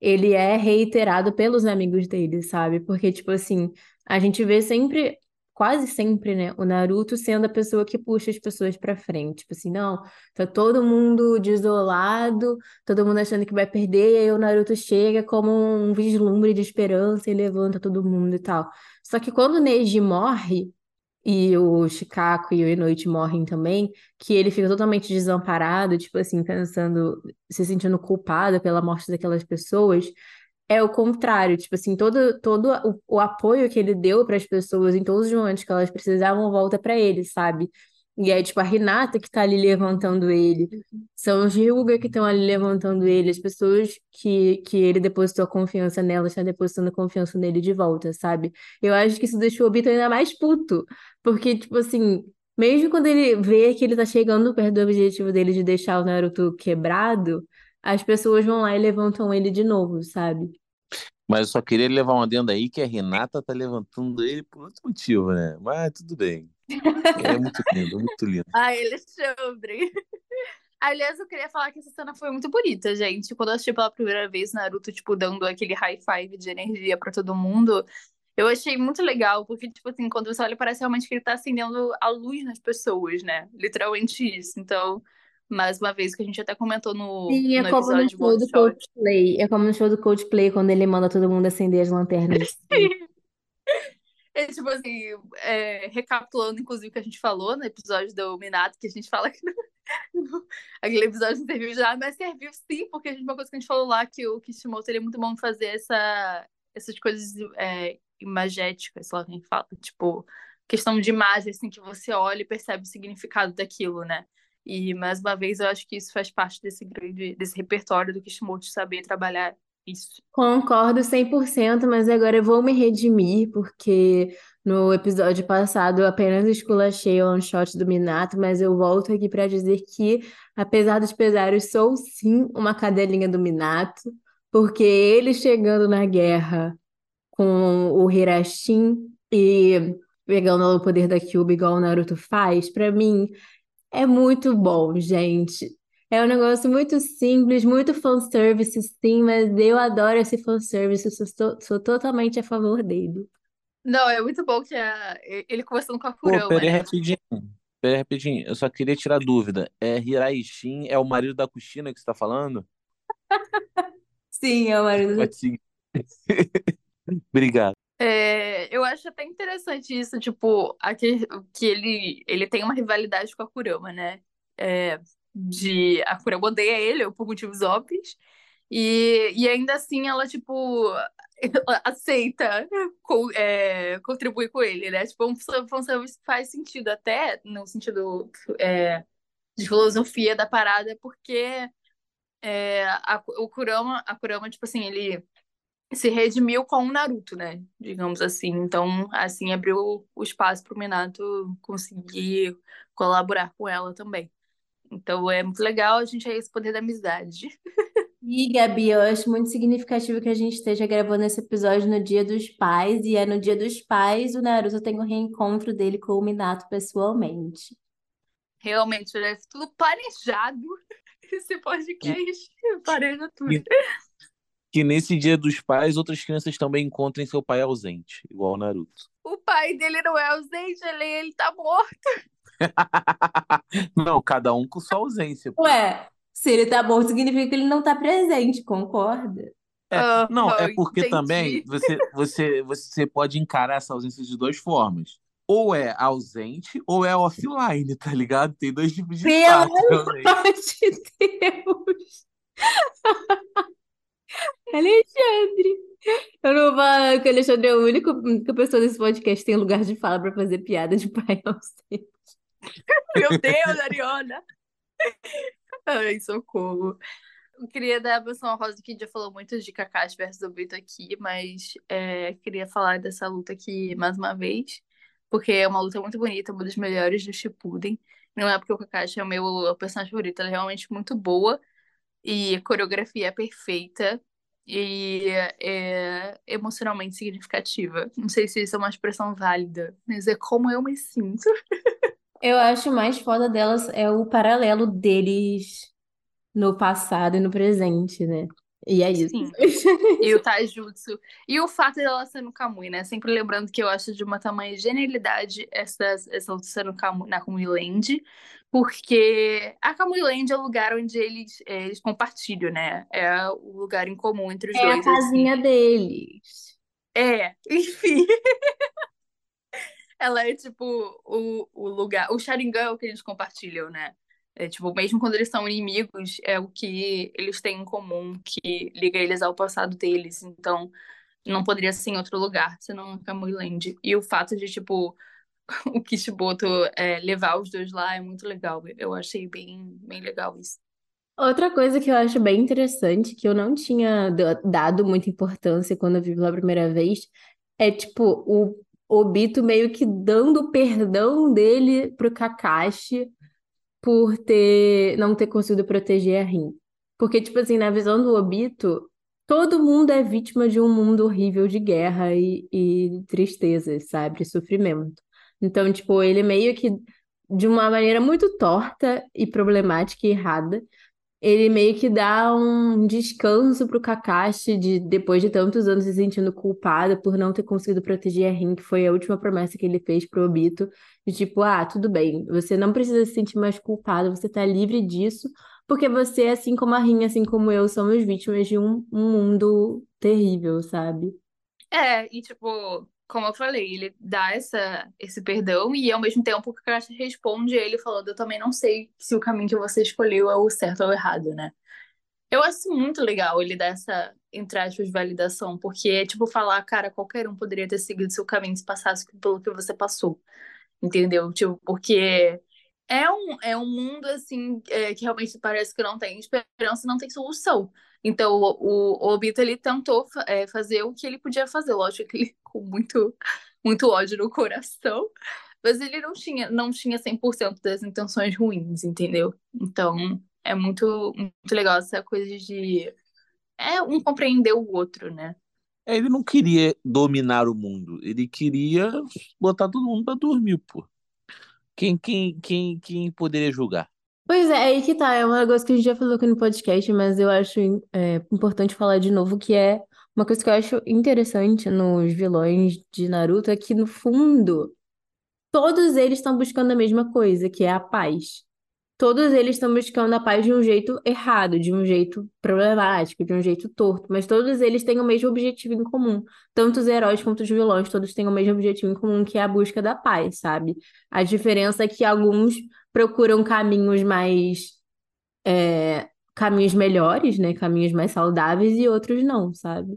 ele é reiterado pelos amigos dele, sabe? Porque, tipo assim, a gente vê sempre quase sempre, né, o Naruto sendo a pessoa que puxa as pessoas pra frente. Tipo assim, não, tá todo mundo desolado, todo mundo achando que vai perder, e aí o Naruto chega como um vislumbre de esperança e levanta todo mundo e tal. Só que quando o Neji morre, e o Shikako e o Inoichi morrem também, que ele fica totalmente desamparado, tipo assim, pensando, se sentindo culpado pela morte daquelas pessoas, é o contrário, tipo assim, todo, todo o, o apoio que ele deu para as pessoas em todos os momentos que elas precisavam volta para ele, sabe? E é tipo a Renata que tá ali levantando ele, são os Hyuga que estão ali levantando ele, as pessoas que, que ele depositou a confiança nelas estão depositando a confiança nele de volta, sabe? Eu acho que isso deixou o Obito ainda mais puto, porque, tipo assim, mesmo quando ele vê que ele tá chegando perto do objetivo dele de deixar o Naruto quebrado, as pessoas vão lá e levantam ele de novo, sabe? Mas eu só queria levar uma adendo aí que a Renata tá levantando ele por outro motivo, né? Mas tudo bem. É muito lindo, muito lindo. Ai, Alexandre. Aliás, eu queria falar que essa cena foi muito bonita, gente. Quando eu assisti pela primeira vez Naruto, tipo, dando aquele high five de energia pra todo mundo, eu achei muito legal, porque, tipo assim, quando você olha, parece realmente que ele tá acendendo a luz nas pessoas, né? Literalmente isso. Então, mais uma vez, que a gente até comentou no, Sim, é no como no show do. Coldplay. É como no show do Coldplay, quando ele manda todo mundo acender as lanternas. É tipo assim, é, recapitulando, inclusive, o que a gente falou no episódio do Minato, que a gente fala que não- aquele episódio não serviu já, mas serviu sim, porque a gente, uma coisa que a gente falou lá, que o Kishimoto ele é muito bom em fazer essa, essas coisas é, imagéticas, sei lá quem fala, tipo, questão de imagem, assim, que você olha e percebe o significado daquilo, né? E, mais uma vez, eu acho que isso faz parte desse grande, desse repertório do Kishimoto saber trabalhar isso. Concordo 100%, mas agora eu vou me redimir, porque no episódio passado eu apenas esculachei o one shot do Minato, mas eu volto aqui para dizer que, apesar dos pesares, sou sim uma cadelinha do Minato, porque ele chegando na guerra com o Hirashin e pegando o poder da Kyuubi igual o Naruto faz, pra mim é muito bom, gente. É um negócio muito simples, muito fanservice, sim, mas eu adoro esse fanservice, sou, sou totalmente a favor dele. Não, é muito bom que a- ele conversando com a Pô, Kurama, peraí né? rapidinho. Peraí rapidinho. Eu só queria tirar dúvida. É Hiraishin é o marido da Kushina que você tá falando? Sim, é o marido do... Pode seguir. Obrigado. É, eu acho até interessante isso, tipo, aqui, que ele, ele tem uma rivalidade com a Kurama, né? É, de a Kurama odeia ele por motivos óbvios, e, e ainda assim ela, tipo, aceita co- é, contribuir com ele, né? Tipo, um fanservice faz sentido, até no sentido é, de filosofia da parada, porque é, a, o Kurama, a Kurama, tipo assim, ele se redimiu com o Naruto, né? Digamos assim. Então, assim, abriu o espaço pro Minato conseguir colaborar com ela também. Então, é muito legal a gente ter esse poder da amizade. E, Gabi, eu acho muito significativo que a gente esteja gravando esse episódio no Dia dos Pais, e é no Dia dos Pais o Naruto tem o reencontro dele com o Minato pessoalmente. Realmente, é tudo planejado. Esse podcast planeja tudo. Que nesse dia dos pais, outras crianças também encontrem seu pai ausente, igual o Naruto. O pai dele não é ausente, ele, ele tá morto. Não, cada um com sua ausência. Ué, se ele tá bom, significa que ele não tá presente, concorda? É, não, é porque entendi. também você, você, você pode encarar essa ausência de duas formas. Ou é ausente, ou é offline, tá ligado? Tem dois tipos de Pelo amor de Deus! Alexandre! Eu não vou. Que o Alexandre é o único, única pessoa desse podcast que tem lugar de fala pra fazer piada de pai ausente. Meu Deus, Ariana! Ai, socorro. Eu queria dar a menção rosa que já falou muito de Kakashi versus Obito aqui, mas é, queria falar dessa luta aqui mais uma vez, porque é uma luta muito bonita, uma das melhores do Shippuden. Não é porque o Kakashi é o meu personagem favorito, ela é realmente muito boa e a coreografia é perfeita e é emocionalmente significativa. Não sei se isso é uma expressão válida, mas é como eu me sinto. Eu acho mais foda delas é o paralelo deles no passado e no presente, né? E é isso. Sim. E o Taijutsu. E o fato dela ser no Kamui, né? Sempre lembrando que eu acho de uma tamanha genialidade essa, essa ser no Kamui, na Kamui Land, porque a Kamui Land é o lugar onde eles, é, eles compartilham, né? É o lugar em comum entre os É a dois. assim. casinha deles. É, enfim. Ela é tipo o, o lugar. O Sharingan é o que eles compartilham, né? É tipo, mesmo quando eles são inimigos, é o que eles têm em comum, que liga eles ao passado deles. Então, não poderia ser em outro lugar, senão a Kamui Land. E o fato de, tipo, o Kishimoto é, levar os dois lá é muito legal. Eu achei bem, bem legal isso. Outra coisa que eu acho bem interessante, que eu não tinha da- dado muita importância quando eu vi pela primeira vez, é tipo o Obito meio que dando o perdão dele pro Kakashi por ter não ter conseguido proteger a Rin. Porque, tipo assim, na visão do Obito, todo mundo é vítima de um mundo horrível de guerra e, e tristezas, sabe? Sofrimento. Então, tipo, ele meio que, de uma maneira muito torta e problemática e errada, ele meio que dá um descanso pro Kakashi de depois de tantos anos se sentindo culpado por não ter conseguido proteger a Rin, que foi a última promessa que ele fez pro Obito, de tipo, ah, tudo bem, você não precisa se sentir mais culpado, você tá livre disso, porque você, assim como a Rin, assim como eu, somos vítimas de um, um mundo terrível, sabe? É, e tipo, como eu falei, ele dá essa, esse perdão e ao mesmo tempo o Kakashi responde ele falando, eu também não sei se o caminho que você escolheu é o certo ou o errado, né? Eu acho muito legal ele dar essa, entre aspas, validação, porque é tipo falar, cara, qualquer um poderia ter seguido seu caminho se passasse pelo que você passou, entendeu? Tipo, porque é um, é um mundo, assim, é, que realmente parece que não tem esperança, não tem solução. Então, o, o Obito, ele tentou é, fazer o que ele podia fazer, lógico que ele com muito, muito ódio no coração, mas ele não tinha, não tinha 100% das intenções ruins, entendeu? Então, é muito, muito legal essa coisa de é um compreender o outro, né? É, Ele não queria dominar o mundo, ele queria botar todo mundo pra dormir, pô. Quem, quem, quem, quem poderia julgar? Pois é, aí que tá, é um negócio que a gente já falou aqui no podcast, mas eu acho é, importante falar de novo, que é uma coisa que eu acho interessante nos vilões de Naruto, é que no fundo, todos eles estão buscando a mesma coisa, que é a paz. Todos eles estão buscando a paz de um jeito errado, de um jeito problemático, de um jeito torto, mas todos eles têm o mesmo objetivo em comum. Tanto os heróis quanto os vilões, todos têm o mesmo objetivo em comum, que é a busca da paz, sabe? A diferença é que alguns procuram caminhos mais, é, caminhos melhores, né? Caminhos mais saudáveis e outros não, sabe?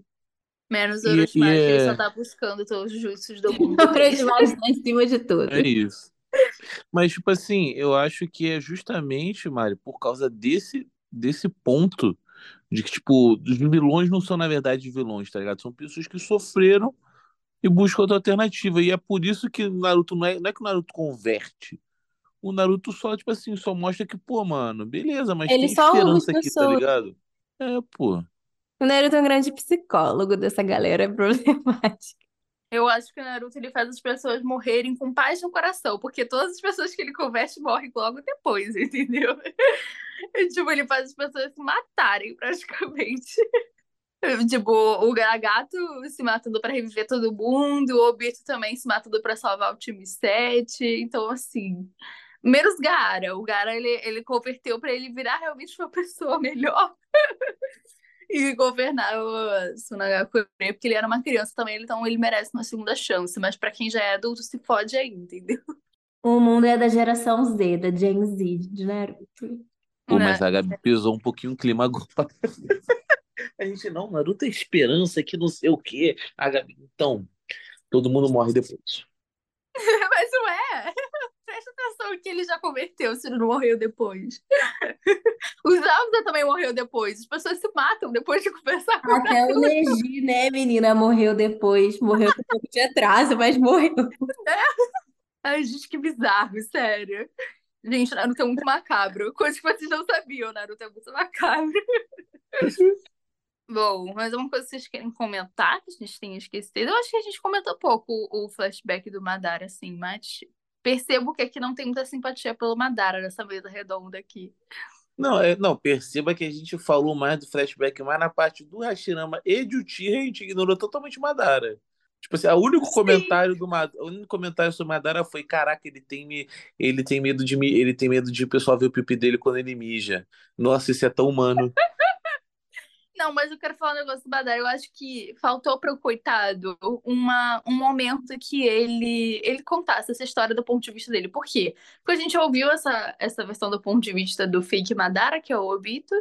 Menos Orochimaru, e que ele é, só tá buscando todos os jutsus do mundo Outros dele. mais em cima de tudo. é isso. Mas, tipo assim, eu acho que é justamente, Mário, por causa desse, desse ponto de que, tipo, os vilões não são, na verdade, vilões, tá ligado? São pessoas que sofreram e buscam outra alternativa. E é por isso que o Naruto não é, não é que o Naruto converte. O Naruto só, tipo assim, só mostra que, pô, mano, beleza, mas Ele tem só esperança aqui, tá ligado? É, pô. O Naruto é um grande psicólogo dessa galera problemática. Eu acho que o Naruto ele faz as pessoas morrerem com paz no coração, porque todas as pessoas que ele converte morrem logo depois, entendeu? E, tipo, ele faz as pessoas se matarem praticamente. Tipo, o Garagato se matando pra reviver todo mundo, o Obito também se matando pra salvar o time 7. Então, assim, menos Gaara. O Gaara ele, ele converteu pra ele virar realmente uma pessoa melhor e governar o Sunagakure, porque ele era uma criança também, então ele merece uma segunda chance. Mas pra quem já é adulto, se fode aí, entendeu? O mundo é da geração Z, da Gen Z de Naruto. Pô, Né? mas a Gabi pisou um pouquinho o clima agora. A gente, não, Naruto é esperança que não sei o quê. A Gabi, então, todo mundo morre depois. Mas não é. Atenção que ele já converteu se ele não morreu depois. O Zabuza também morreu depois. As pessoas se matam depois de conversar com Até o Neji, né, menina, morreu depois. Morreu com um pouco de atraso, mas morreu. Ai, gente, que bizarro, sério. Gente, Naruto é muito macabro. Coisa que vocês não sabiam, Naruto é muito macabro. Bom, mas uma coisa que vocês querem comentar que a gente tenha esquecido? Eu acho que a gente comentou pouco o, o flashback do Madara, assim, mas percebo que aqui não tem muita simpatia pelo Madara nessa mesa redonda aqui. Não, é, não, perceba que a gente falou mais do flashback mais na parte do Hashirama e de Uchiha, a gente ignorou totalmente Madara. Tipo assim, o único Sim. comentário do Madara, o único comentário sobre Madara foi, caraca, ele tem, me- ele tem medo de ele tem medo de o pessoal ver o pipi dele quando ele mija. Nossa, isso é tão humano. Não, mas eu quero falar um negócio do Badara. Eu acho que faltou pro coitado uma, um momento que ele ele contasse essa história do ponto de vista dele. Por quê? Porque a gente ouviu essa, essa versão do ponto de vista do fake Madara, que é o Obito.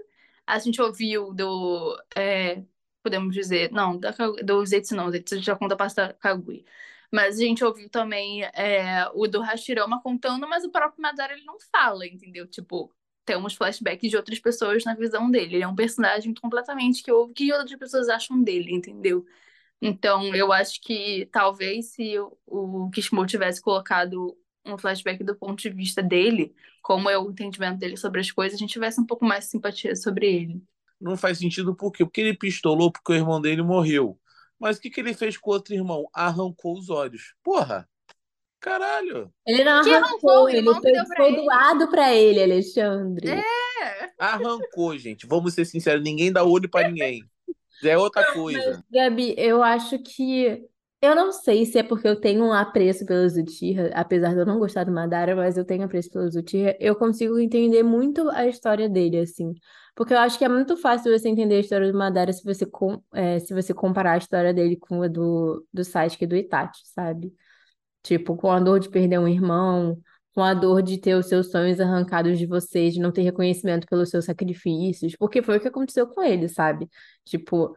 A gente ouviu do. é, podemos dizer. Não, da, do Zetsu não. Zetsu já conta a parte da Kaguya. Mas a gente ouviu também é, o do Hashirama contando, mas o próprio Madara ele não fala, entendeu? Tipo, temos flashbacks de outras pessoas na visão dele. Ele é um personagem completamente que ouve que outras pessoas acham dele, entendeu? Então, eu acho que talvez se o, o Kishimoto tivesse colocado um flashback do ponto de vista dele, como é o entendimento dele sobre as coisas, a gente tivesse um pouco mais de simpatia sobre ele. Não faz sentido por quê? Porque ele pistolou porque o irmão dele morreu. Mas o que, que ele fez com o outro irmão? Arrancou os olhos. Porra! Caralho! Ele não Que arrancou, ele foi, doado pra ele, Alexandre. É, Arrancou, gente. Vamos ser sinceros, ninguém dá olho pra ninguém. É outra coisa. Gabi, eu acho que. Eu não sei se é porque eu tenho um apreço pelo Uchiha, apesar de eu não gostar do Madara, mas eu tenho apreço pelo Uchiha. Eu consigo entender muito a história dele, assim. Porque eu acho que é muito fácil você entender a história do Madara se você, com, é, se você comparar a história dele com a do, do Sasuke e do Itachi, sabe? Tipo, com a dor de perder um irmão, com a dor de ter os seus sonhos arrancados de você, de não ter reconhecimento pelos seus sacrifícios, porque foi o que aconteceu com ele, sabe? Tipo,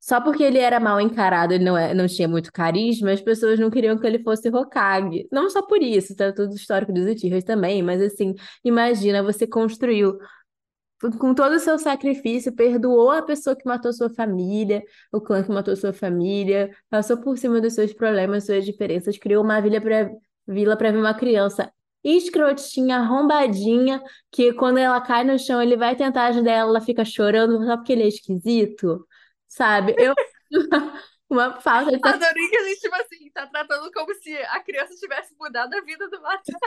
só porque ele era mal encarado, ele não, é, não tinha muito carisma, as pessoas não queriam que ele fosse Hokage. Não só por isso, tá tudo histórico dos Uchihas também, mas assim, imagina, você construiu com todo o seu sacrifício, perdoou a pessoa que matou sua família, o clã que matou sua família, passou por cima dos seus problemas, suas diferenças, criou uma vila para vila para ver uma criança escrotinha, arrombadinha, que quando ela cai no chão, ele vai tentar ajudar ela, ela fica chorando só porque ele é esquisito, sabe? Eu uma falta de adorei que a gente, tipo assim, tá tratando como se a criança tivesse mudado a vida do Madara. Isso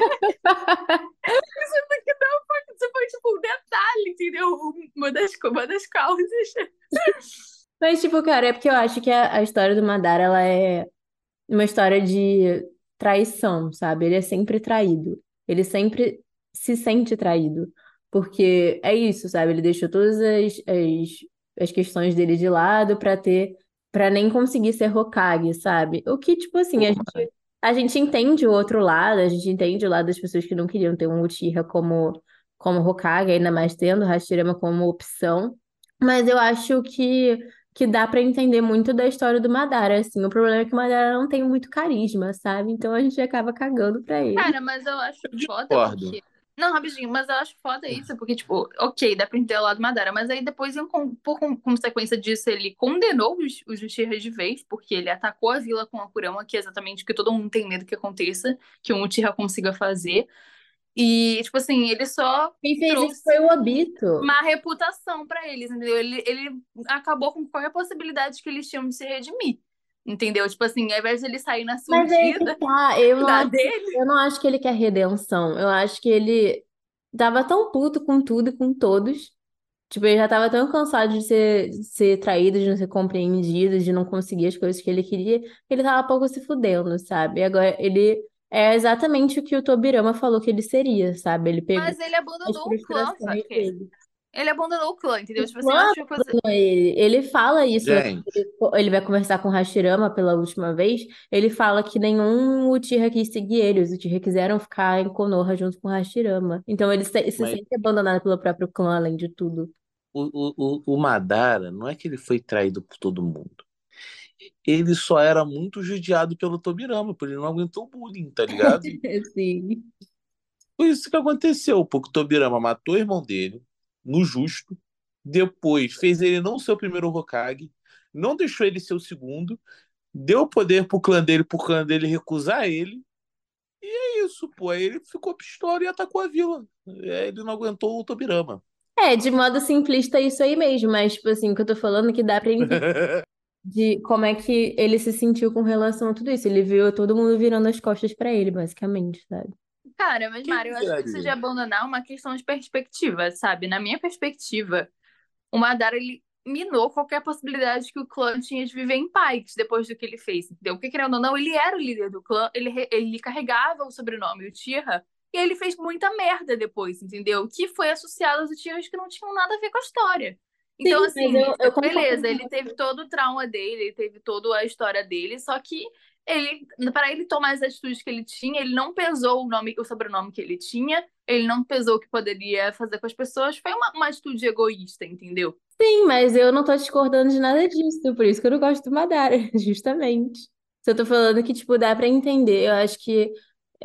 aqui não foi, isso foi tipo um detalhe, entendeu? Uma das, uma das causas. Mas, tipo, cara, é porque eu acho que a, a história do Madara, ela é uma história de traição, sabe? Ele é sempre traído. Ele sempre se sente traído. Porque é isso, sabe? Ele deixou todas as, as, as questões dele de lado pra ter... Pra nem conseguir ser Hokage, sabe? O que, tipo assim, a gente, a gente entende o outro lado, a gente entende o lado das pessoas que não queriam ter um Uchiha como, como Hokage, ainda mais tendo o Hashirama como opção. Mas eu acho que que dá pra entender muito da história do Madara, assim. O problema é que o Madara não tem muito carisma, sabe? Então a gente acaba cagando pra ele. Cara, mas eu acho foda porque. Não, rapidinho, mas eu acho foda isso, porque, tipo, ok, dá pra entender o lado Madara, mas aí depois, por con- consequência disso, ele condenou os, os Uchiha de vez, porque ele atacou a vila com a Kurama, que é exatamente o que todo mundo tem medo que aconteça, que um Uchiha consiga fazer. E, tipo assim, ele só Quem fez trouxe isso foi o Obito. má reputação pra eles, entendeu? Ele, ele acabou com qualquer possibilidade que eles tinham de se redimir, entendeu? Tipo assim, ao invés de ele sair na Mas é que surdida tá, eu não acho, dele, eu não acho que ele quer redenção. Eu acho que ele tava tão puto com tudo e com todos. Tipo, ele já tava tão cansado de ser, de ser traído, de não ser compreendido, de não conseguir as coisas que ele queria, que ele tava pouco se fudendo, sabe? E agora ele é exatamente o que o Tobirama falou que ele seria, sabe? Ele pegou mas ele abandonou o clã, sabe? dele. Ele abandonou o clã, entendeu? Tipo assim, eu abandonou ele. Ele fala isso, né? Gente, Ele, ele vai conversar com o Hashirama pela última vez. Ele fala que nenhum Uchiha quis seguir ele. Os Uchiha quiseram ficar em Konoha junto com o Hashirama. Então ele se, se mas sente abandonado pelo próprio clã, além de tudo. o, o, o o Madara não é que ele foi traído por todo mundo. Ele só era muito judiado pelo Tobirama, porque ele não aguentou o bullying, tá ligado? Sim. Foi isso que aconteceu, porque o Tobirama matou o irmão dele, no justo, depois fez ele não ser o primeiro Hokage, não deixou ele ser o segundo, deu poder pro clã dele, pro clã dele recusar ele, e é isso, pô. Aí ele ficou pistola e atacou a vila. É, Ele não aguentou o Tobirama. É, de modo simplista é isso aí mesmo, mas, tipo assim, o que eu tô falando é que dá pra entender de como é que ele se sentiu com relação a tudo isso. Ele viu todo mundo virando as costas pra ele, basicamente, sabe? Cara, mas Mário, eu acho que isso de abandonar é uma questão de perspectiva, sabe? Na minha perspectiva, o Madara, ele minou qualquer possibilidade que o clã tinha de viver em paz depois do que ele fez, entendeu? Porque, querendo ou não, ele era o líder do clã, ele, ele carregava o sobrenome Uchiha, e ele fez muita merda depois, entendeu? Que foi associado aos Uchihas que não tinham nada a ver com a história. Então, Sim, assim, eu, eu beleza, ele teve todo o trauma dele, ele teve toda a história dele, só que ele, para ele tomar as atitudes que ele tinha, ele não pesou o nome, o sobrenome que ele tinha, ele não pesou o que poderia fazer com as pessoas, foi uma, uma atitude egoísta, entendeu? Sim, mas eu não tô discordando de nada disso, por isso que eu não gosto do Madara, justamente. Se eu tô falando que, tipo, dá pra entender, eu acho que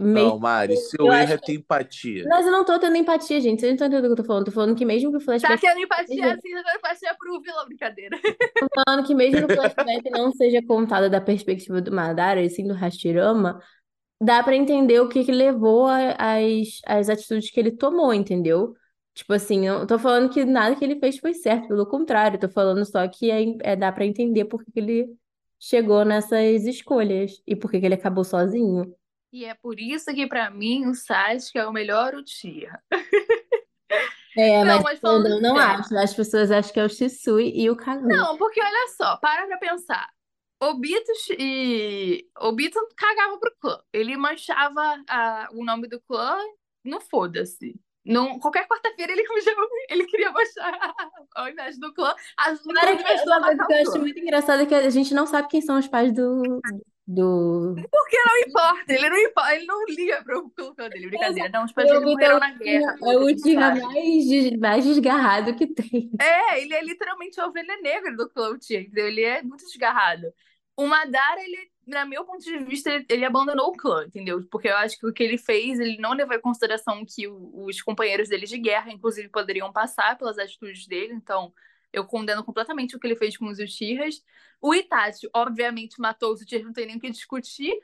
meio Não, Mari, eu seu erro acho é ter empatia. Mas eu não tô tendo empatia, gente. Vocês não estão entendendo o que eu tô falando. Tô falando que mesmo que o Tá flashback tendo empatia assim, tá tendo empatia pro vilão, brincadeira. tô falando que mesmo que o flashback não seja contado da perspectiva do Madara, e sim do Hashirama, dá pra entender o que que levou a- às às atitudes que ele tomou, entendeu? Tipo assim, eu tô falando que nada que ele fez foi certo, pelo contrário, tô falando só que é, é- dá pra entender por que que ele chegou nessas escolhas e por que que ele acabou sozinho. E é por isso que, pra mim, o Sasuke é o melhor Uchiha. É, Não, mas eu não sério. acho. As pessoas acham que é o Shisui e o Kaguya. Não, porque olha só, para pra pensar. Obito e Obito cagava pro clã. Ele manchava a- o nome do clã, não foda-se. Não, qualquer quarta-feira ele, ele queria manchar ao invés do clã. As únicas que uma coisa que eu acho muito engraçada é que a gente não sabe quem são os pais do, do... Porque não importa, ele não importa, ele não liga pro, clã dele, brincadeira. Não, os pais dele é morreram na guerra, é o sabe. mais, des- mais desgarrado que tem. É, ele é literalmente a ovelha negra do clã Uchiha, entendeu? Ele é muito desgarrado. O Madara, ele, na meu ponto de vista, ele, ele abandonou o clã, entendeu? Porque eu acho que o que ele fez, ele não levou em consideração que o- os companheiros dele de guerra, inclusive, poderiam passar pelas atitudes dele. Então, eu condeno completamente o que ele fez com os Uchihas. O Itachi, obviamente, matou os Uchihas, não tem nem o que discutir.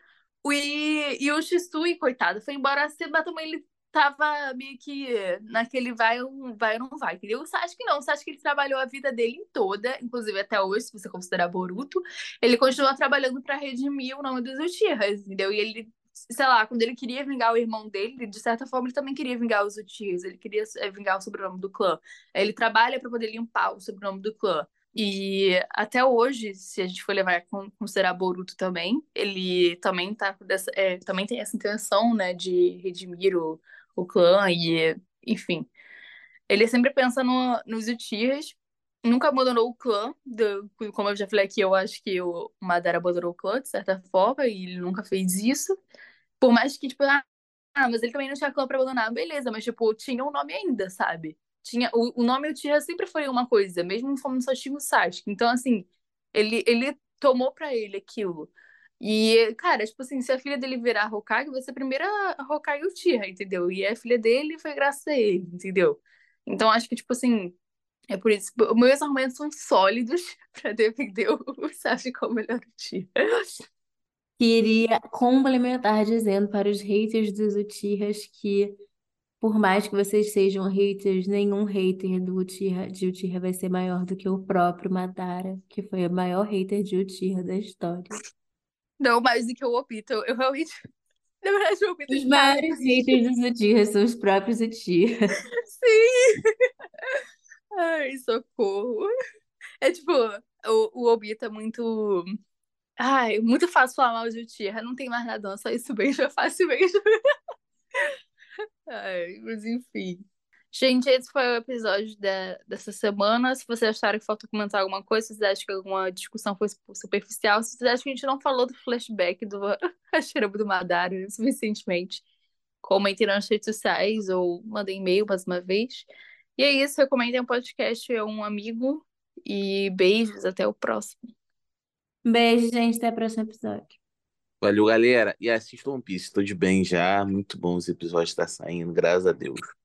E, e o Shisui, coitado, foi embora cedo, mas também ele tava meio que naquele vai ou vai não vai, entendeu? O Sasuke não, o Sasuke ele trabalhou a vida dele toda, inclusive até hoje, se você considerar Boruto, ele continua trabalhando pra redimir o nome dos Uchihas, entendeu? E ele, sei lá, quando ele queria vingar o irmão dele, de certa forma ele também queria vingar os Uchihas, ele queria é, vingar o sobrenome do clã. Ele trabalha pra poder limpar o sobrenome do clã. E até hoje, se a gente for levar a considerar Boruto também, ele também tá dessa, é, também tem essa intenção, né, de redimir o, o clã e, enfim. Ele sempre pensa no, nos Uchihas, nunca abandonou o clã, do, como eu já falei aqui, eu acho que o Madara abandonou o clã, de certa forma, e ele nunca fez isso. Por mais que, tipo, ah, mas ele também não tinha clã pra abandonar, beleza, mas, tipo, tinha um nome ainda, sabe? Tinha, o, o nome Uchiha sempre foi uma coisa, mesmo como só tinha o Sasuke. Então, assim, ele, ele tomou pra ele aquilo. E, cara, tipo assim, se a filha dele virar Hokage, vai ser a primeira Hokage Uchiha, entendeu? E a filha dele foi graças a ele, entendeu? Então, acho que, tipo assim, é por isso. Meus argumentos são sólidos pra defender o Sasuke como o melhor Uchiha. Queria complementar dizendo para os haters dos Uchihas que, por mais que vocês sejam haters, nenhum hater do Uchiha, de Uchiha vai ser maior do que o próprio Madara, que foi o maior hater de Uchiha da história. Não mais do que o Obito. Eu realmente. Na verdade, o Obito Os maiores haters dos Uchihas são os próprios Uchiha. Sim! Ai, socorro. É tipo, o, o Obito é muito. Ai, muito fácil falar mal de Uchiha. Não tem mais nada, não. Só isso mesmo, é fácil mesmo. Ai, mas enfim. Gente, esse foi o episódio dessa semana. Se vocês acharam que faltou comentar alguma coisa, se vocês acham que alguma discussão foi superficial, se vocês acham que a gente não falou do flashback do Hashirama do Madara suficientemente, comentem nas redes sociais ou mandem e-mail mais uma vez. E é isso, recomendem o podcast a um amigo e beijos, até o próximo. Beijo, gente. Até o próximo episódio. Valeu, galera. E assistam One Piece. Tô de bem já. Muito bom os episódios tá saindo, graças a Deus.